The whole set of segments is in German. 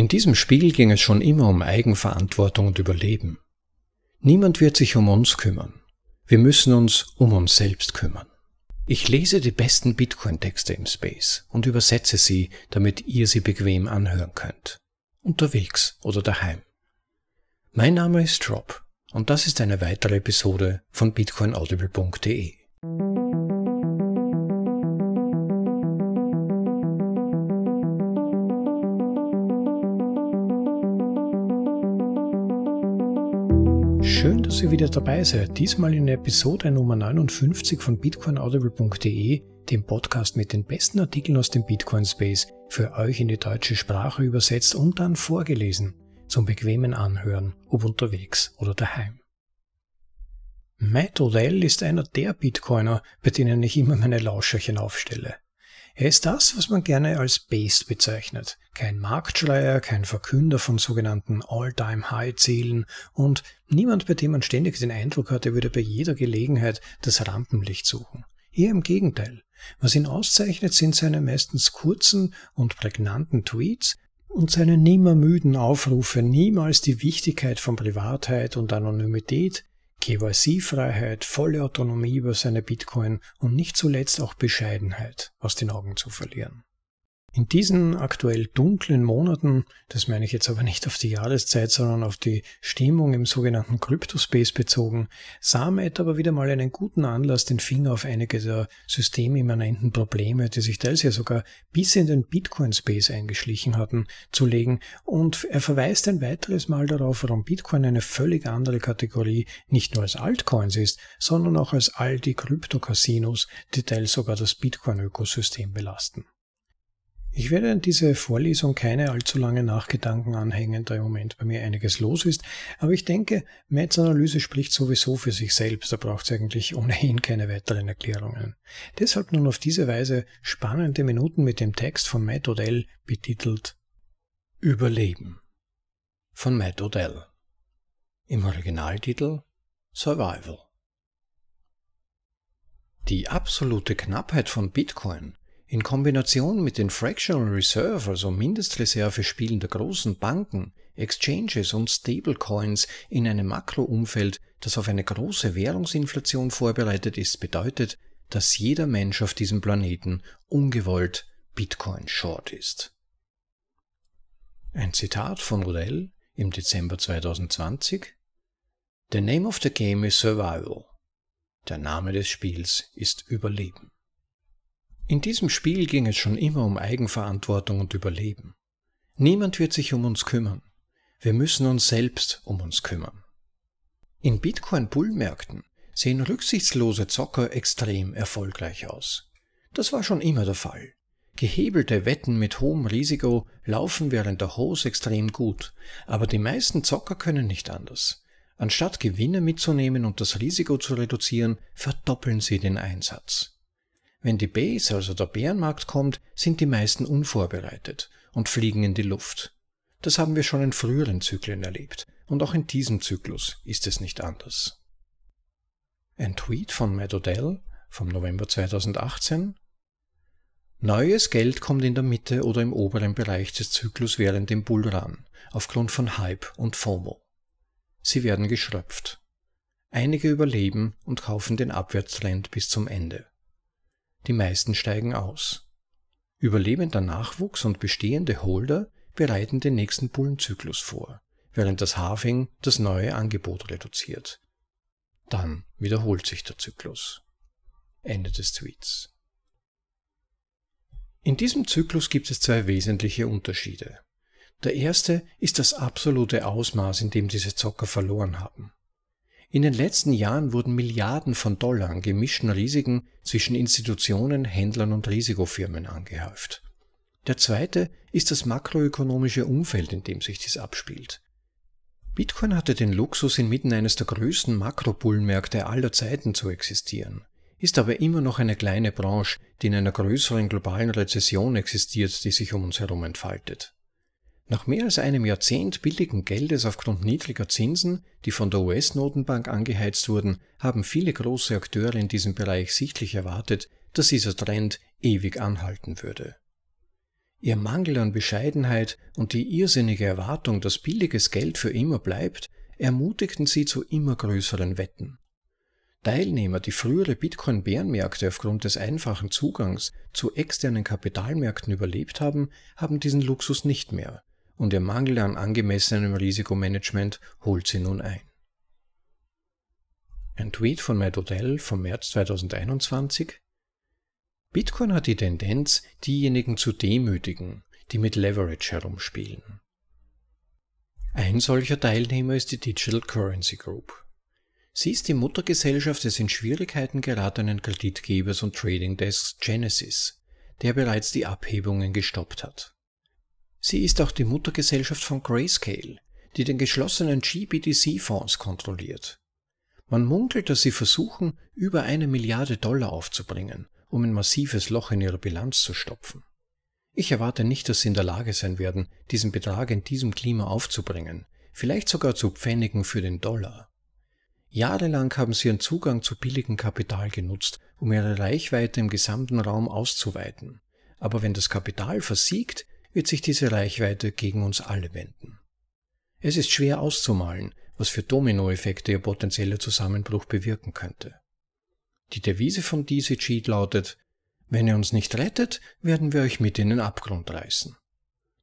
In diesem Spiel ging es schon immer um Eigenverantwortung und Überleben. Niemand wird sich um uns kümmern. Wir müssen uns um uns selbst kümmern. Ich lese die besten Bitcoin-Texte im Space und übersetze sie, damit ihr sie bequem anhören könnt. Unterwegs oder daheim. Mein Name ist Rob und das ist eine weitere Episode von bitcoinaudible.de. Schön, dass ihr wieder dabei seid. Diesmal in Episode Nummer 59 von bitcoinaudible.de, dem Podcast mit den besten Artikeln aus dem Bitcoin Space, für euch in die deutsche Sprache übersetzt und dann vorgelesen, zum bequemen Anhören, ob unterwegs oder daheim. Matt Odell ist einer der Bitcoiner, bei denen ich immer meine Lauscherchen aufstelle. Er ist das, was man gerne als Based bezeichnet. Kein Marktschreier, kein Verkünder von sogenannten All-Time-High-Zielen und niemand, bei dem man ständig den Eindruck hat, er würde bei jeder Gelegenheit das Rampenlicht suchen. Eher im Gegenteil. Was ihn auszeichnet, sind seine meistens kurzen und prägnanten Tweets und seine nimmer müden Aufrufe, niemals die Wichtigkeit von Privatheit und Anonymität, KYC-Freiheit, volle Autonomie über seine Bitcoin und nicht zuletzt auch Bescheidenheit aus den Augen zu verlieren. In diesen aktuell dunklen Monaten, das meine ich jetzt aber nicht auf die Jahreszeit, sondern auf die Stimmung im sogenannten Cryptospace bezogen, sah Matt aber wieder mal einen guten Anlass, den Finger auf einige der systemimmanenten Probleme, die sich teils ja sogar bis in den Bitcoin-Space eingeschlichen hatten, zu legen und er verweist ein weiteres Mal darauf, warum Bitcoin eine völlig andere Kategorie nicht nur als Altcoins ist, sondern auch als all die Krypto-Casinos, die teils sogar das Bitcoin-Ökosystem belasten. Ich werde an diese Vorlesung keine allzu lange Nachgedanken anhängen, da im Moment bei mir einiges los ist, aber ich denke, Matts Analyse spricht sowieso für sich selbst, da braucht es eigentlich ohnehin keine weiteren Erklärungen. Deshalb nun auf diese Weise spannende Minuten mit dem Text von Matt Odell betitelt Überleben von Matt Odell. Im Originaltitel Survival. Die absolute Knappheit von Bitcoin in Kombination mit den Fractional Reserve, also Mindestreserve-Spielen der großen Banken, Exchanges und Stablecoins in einem Makroumfeld, das auf eine große Währungsinflation vorbereitet ist, bedeutet, dass jeder Mensch auf diesem Planeten ungewollt Bitcoin Short ist. Ein Zitat von Rudell im Dezember 2020 The name of the game is survival. Der Name des Spiels ist Überleben. In diesem Spiel ging es schon immer um Eigenverantwortung und Überleben. Niemand wird sich um uns kümmern. Wir müssen uns selbst um uns kümmern. In Bitcoin-Bullmärkten sehen rücksichtslose Zocker extrem erfolgreich aus. Das war schon immer der Fall. Gehebelte Wetten mit hohem Risiko laufen während der Hose extrem gut, aber die meisten Zocker können nicht anders. Anstatt Gewinne mitzunehmen und das Risiko zu reduzieren, verdoppeln sie den Einsatz. Wenn die Base, also der Bärenmarkt kommt, sind die meisten unvorbereitet und fliegen in die Luft. Das haben wir schon in früheren Zyklen erlebt und auch in diesem Zyklus ist es nicht anders. Ein Tweet von Matt Odell vom November 2018 Neues Geld kommt in der Mitte oder im oberen Bereich des Zyklus während dem Bullrun, aufgrund von Hype und FOMO. Sie werden geschröpft. Einige überleben und kaufen den Abwärtstrend bis zum Ende. Die meisten steigen aus. Überlebender Nachwuchs und bestehende Holder bereiten den nächsten Bullenzyklus vor, während das Halving das neue Angebot reduziert. Dann wiederholt sich der Zyklus. Ende des Tweets. In diesem Zyklus gibt es zwei wesentliche Unterschiede. Der erste ist das absolute Ausmaß, in dem diese Zocker verloren haben. In den letzten Jahren wurden Milliarden von Dollar an gemischten Risiken zwischen Institutionen, Händlern und Risikofirmen angehäuft. Der zweite ist das makroökonomische Umfeld, in dem sich dies abspielt. Bitcoin hatte den Luxus, inmitten eines der größten Makrobullmärkte aller Zeiten zu existieren, ist aber immer noch eine kleine Branche, die in einer größeren globalen Rezession existiert, die sich um uns herum entfaltet. Nach mehr als einem Jahrzehnt billigen Geldes aufgrund niedriger Zinsen, die von der US-Notenbank angeheizt wurden, haben viele große Akteure in diesem Bereich sichtlich erwartet, dass dieser Trend ewig anhalten würde. Ihr Mangel an Bescheidenheit und die irrsinnige Erwartung, dass billiges Geld für immer bleibt, ermutigten sie zu immer größeren Wetten. Teilnehmer, die frühere Bitcoin-Bärenmärkte aufgrund des einfachen Zugangs zu externen Kapitalmärkten überlebt haben, haben diesen Luxus nicht mehr und ihr Mangel an angemessenem Risikomanagement holt sie nun ein. Ein Tweet von Matt Odell vom März 2021 Bitcoin hat die Tendenz, diejenigen zu demütigen, die mit Leverage herumspielen. Ein solcher Teilnehmer ist die Digital Currency Group. Sie ist die Muttergesellschaft des in Schwierigkeiten geratenen Kreditgebers und Trading Desks Genesis, der bereits die Abhebungen gestoppt hat. Sie ist auch die Muttergesellschaft von Grayscale, die den geschlossenen GBDC-Fonds kontrolliert. Man munkelt, dass sie versuchen, über eine Milliarde Dollar aufzubringen um ein massives Loch in ihrer Bilanz zu stopfen. Ich erwarte nicht, dass sie in der Lage sein werden, diesen Betrag in diesem Klima aufzubringen, vielleicht sogar zu Pfennigen für den Dollar. Jahrelang haben sie ihren Zugang zu billigem Kapital genutzt, um ihre Reichweite im gesamten Raum auszuweiten. Aber wenn das Kapital versiegt, wird sich diese Reichweite gegen uns alle wenden. Es ist schwer auszumalen, was für Dominoeffekte ihr potenzieller Zusammenbruch bewirken könnte. Die Devise von DCG lautet, wenn ihr uns nicht rettet, werden wir euch mit in den Abgrund reißen.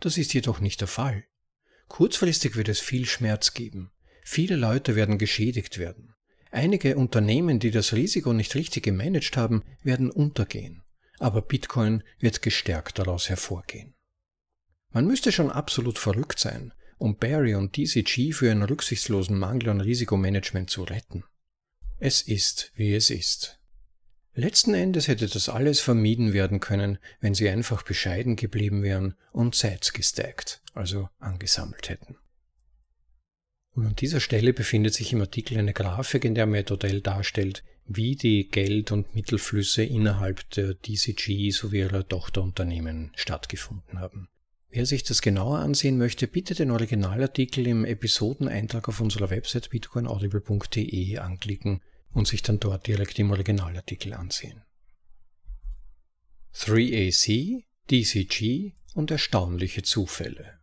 Das ist jedoch nicht der Fall. Kurzfristig wird es viel Schmerz geben. Viele Leute werden geschädigt werden. Einige Unternehmen, die das Risiko nicht richtig gemanagt haben, werden untergehen. Aber Bitcoin wird gestärkt daraus hervorgehen. Man müsste schon absolut verrückt sein, um Barry und DCG für ihren rücksichtslosen Mangel an Risikomanagement zu retten. Es ist, wie es ist. Letzten Endes hätte das alles vermieden werden können, wenn sie einfach bescheiden geblieben wären und Sets gestackt, also angesammelt hätten. Und an dieser Stelle befindet sich im Artikel eine Grafik, in der Methodell darstellt, wie die Geld- und Mittelflüsse innerhalb der DCG sowie ihrer Tochterunternehmen stattgefunden haben. Wer sich das genauer ansehen möchte, bitte den Originalartikel im Episodeneintrag auf unserer Website bitcoinaudible.de anklicken und sich dann dort direkt im Originalartikel ansehen. 3AC, DCG und erstaunliche Zufälle.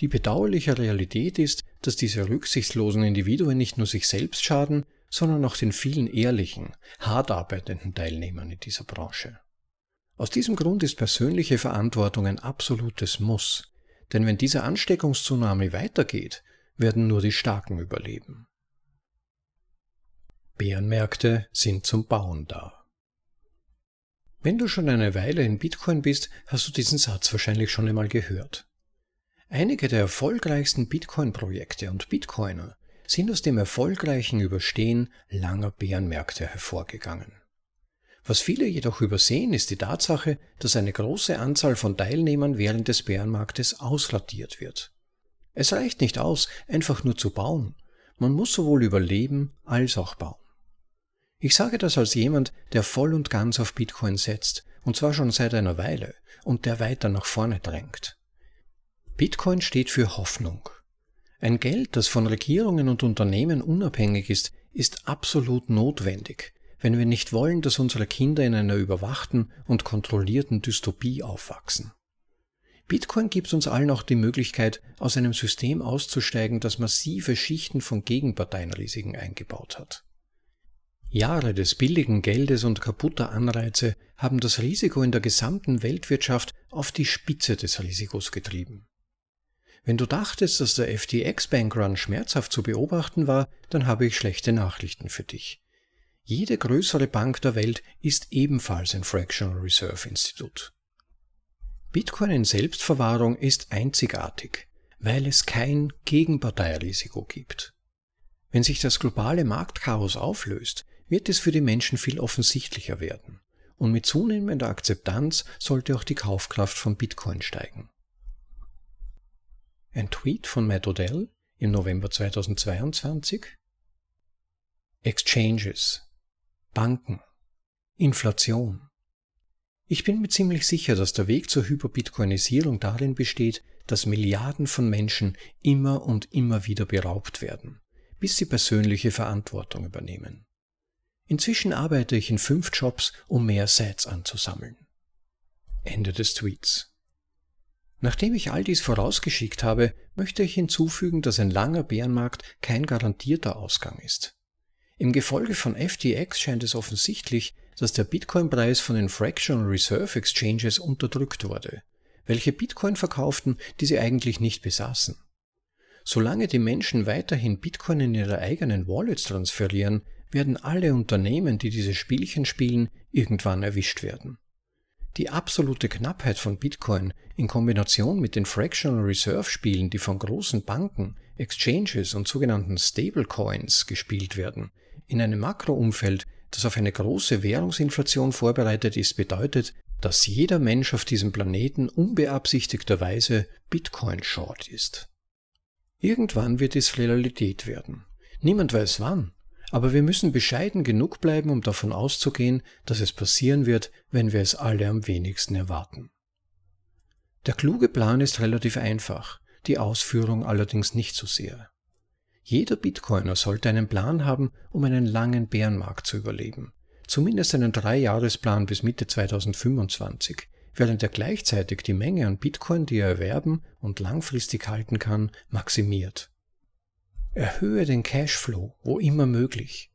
Die bedauerliche Realität ist, dass diese rücksichtslosen Individuen nicht nur sich selbst schaden, sondern auch den vielen ehrlichen, hart arbeitenden Teilnehmern in dieser Branche. Aus diesem Grund ist persönliche Verantwortung ein absolutes Muss, denn wenn diese Ansteckungszunahme weitergeht, werden nur die Starken überleben. Bärenmärkte sind zum Bauen da. Wenn du schon eine Weile in Bitcoin bist, hast du diesen Satz wahrscheinlich schon einmal gehört. Einige der erfolgreichsten Bitcoin-Projekte und Bitcoiner sind aus dem erfolgreichen Überstehen langer Bärenmärkte hervorgegangen. Was viele jedoch übersehen, ist die Tatsache, dass eine große Anzahl von Teilnehmern während des Bärenmarktes ausradiert wird. Es reicht nicht aus, einfach nur zu bauen. Man muss sowohl überleben als auch bauen. Ich sage das als jemand, der voll und ganz auf Bitcoin setzt, und zwar schon seit einer Weile, und der weiter nach vorne drängt. Bitcoin steht für Hoffnung. Ein Geld, das von Regierungen und Unternehmen unabhängig ist, ist absolut notwendig, wenn wir nicht wollen, dass unsere Kinder in einer überwachten und kontrollierten Dystopie aufwachsen. Bitcoin gibt uns allen auch die Möglichkeit, aus einem System auszusteigen, das massive Schichten von Gegenparteienrisiken eingebaut hat. Jahre des billigen Geldes und kaputter Anreize haben das Risiko in der gesamten Weltwirtschaft auf die Spitze des Risikos getrieben. Wenn du dachtest, dass der FTX Bankrun schmerzhaft zu beobachten war, dann habe ich schlechte Nachrichten für dich. Jede größere Bank der Welt ist ebenfalls ein Fractional Reserve Institut. Bitcoin in Selbstverwahrung ist einzigartig, weil es kein Gegenparteirisiko gibt. Wenn sich das globale Marktchaos auflöst, wird es für die Menschen viel offensichtlicher werden. Und mit zunehmender Akzeptanz sollte auch die Kaufkraft von Bitcoin steigen. Ein Tweet von Matt Odell im November 2022 Exchanges Banken, Inflation. Ich bin mir ziemlich sicher, dass der Weg zur Hyperbitcoinisierung darin besteht, dass Milliarden von Menschen immer und immer wieder beraubt werden, bis sie persönliche Verantwortung übernehmen. Inzwischen arbeite ich in fünf Jobs, um mehr Sets anzusammeln. Ende des Tweets. Nachdem ich all dies vorausgeschickt habe, möchte ich hinzufügen, dass ein langer Bärenmarkt kein garantierter Ausgang ist. Im Gefolge von FTX scheint es offensichtlich, dass der Bitcoin-Preis von den Fractional Reserve Exchanges unterdrückt wurde, welche Bitcoin verkauften, die sie eigentlich nicht besaßen. Solange die Menschen weiterhin Bitcoin in ihre eigenen Wallets transferieren, werden alle Unternehmen, die diese Spielchen spielen, irgendwann erwischt werden. Die absolute Knappheit von Bitcoin in Kombination mit den Fractional Reserve Spielen, die von großen Banken, Exchanges und sogenannten Stablecoins gespielt werden, in einem Makroumfeld, das auf eine große Währungsinflation vorbereitet ist, bedeutet, dass jeder Mensch auf diesem Planeten unbeabsichtigterweise Bitcoin Short ist. Irgendwann wird es Realität werden. Niemand weiß wann, aber wir müssen bescheiden genug bleiben, um davon auszugehen, dass es passieren wird, wenn wir es alle am wenigsten erwarten. Der kluge Plan ist relativ einfach, die Ausführung allerdings nicht so sehr. Jeder Bitcoiner sollte einen Plan haben, um einen langen Bärenmarkt zu überleben. Zumindest einen Dreijahresplan bis Mitte 2025, während er gleichzeitig die Menge an Bitcoin, die er erwerben und langfristig halten kann, maximiert. Erhöhe den Cashflow, wo immer möglich.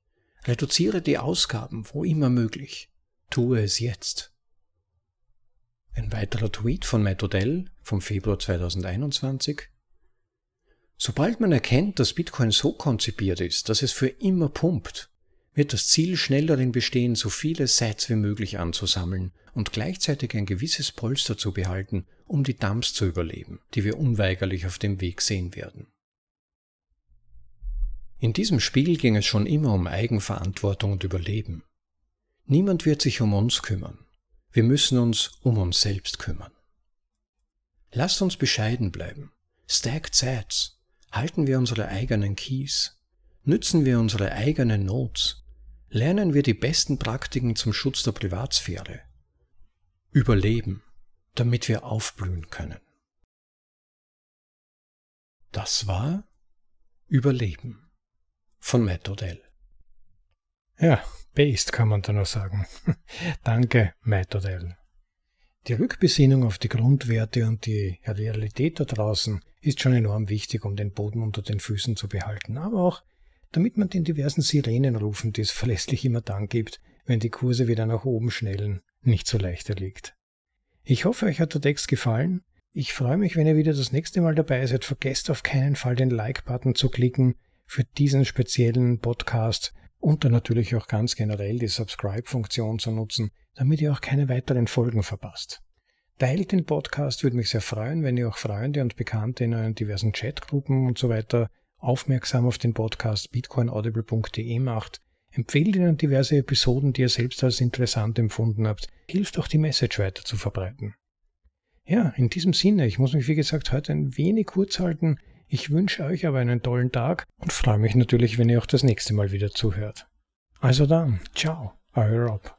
Reduziere die Ausgaben, wo immer möglich. Tue es jetzt. Ein weiterer Tweet von Matt Odell vom Februar 2021. Sobald man erkennt, dass Bitcoin so konzipiert ist, dass es für immer pumpt, wird das Ziel schnell darin bestehen, so viele Sets wie möglich anzusammeln und gleichzeitig ein gewisses Polster zu behalten, um die Dumps zu überleben, die wir unweigerlich auf dem Weg sehen werden. In diesem Spiel ging es schon immer um Eigenverantwortung und Überleben. Niemand wird sich um uns kümmern. Wir müssen uns um uns selbst kümmern. Lasst uns bescheiden bleiben. Stacked Sats. Halten wir unsere eigenen Keys. Nützen wir unsere eigenen Notes. Lernen wir die besten Praktiken zum Schutz der Privatsphäre. Überleben, damit wir aufblühen können. Das war Überleben von Matt Odell. Ja, based kann man da nur sagen. Danke, Matt Odell. Die Rückbesinnung auf die Grundwerte und die Realität da draußen ist schon enorm wichtig, um den Boden unter den Füßen zu behalten, aber auch damit man den diversen Sirenenrufen, die es verlässlich immer dann gibt, wenn die Kurse wieder nach oben schnellen, nicht so leicht erliegt. Ich hoffe, euch hat der Text gefallen. Ich freue mich, wenn ihr wieder das nächste Mal dabei seid. Vergesst auf keinen Fall den Like-Button zu klicken für diesen speziellen Podcast und dann natürlich auch ganz generell die Subscribe-Funktion zu nutzen, damit ihr auch keine weiteren Folgen verpasst. Teilt den Podcast, würde mich sehr freuen, wenn ihr auch Freunde und Bekannte in euren diversen Chatgruppen und so weiter aufmerksam auf den Podcast bitcoinaudible.de macht. Empfehlt ihnen diverse Episoden, die ihr selbst als interessant empfunden habt. Hilft auch die Message weiter zu verbreiten. Ja, in diesem Sinne, ich muss mich wie gesagt heute ein wenig kurz halten. Ich wünsche euch aber einen tollen Tag und freue mich natürlich, wenn ihr auch das nächste Mal wieder zuhört. Also dann, ciao, euer Rob.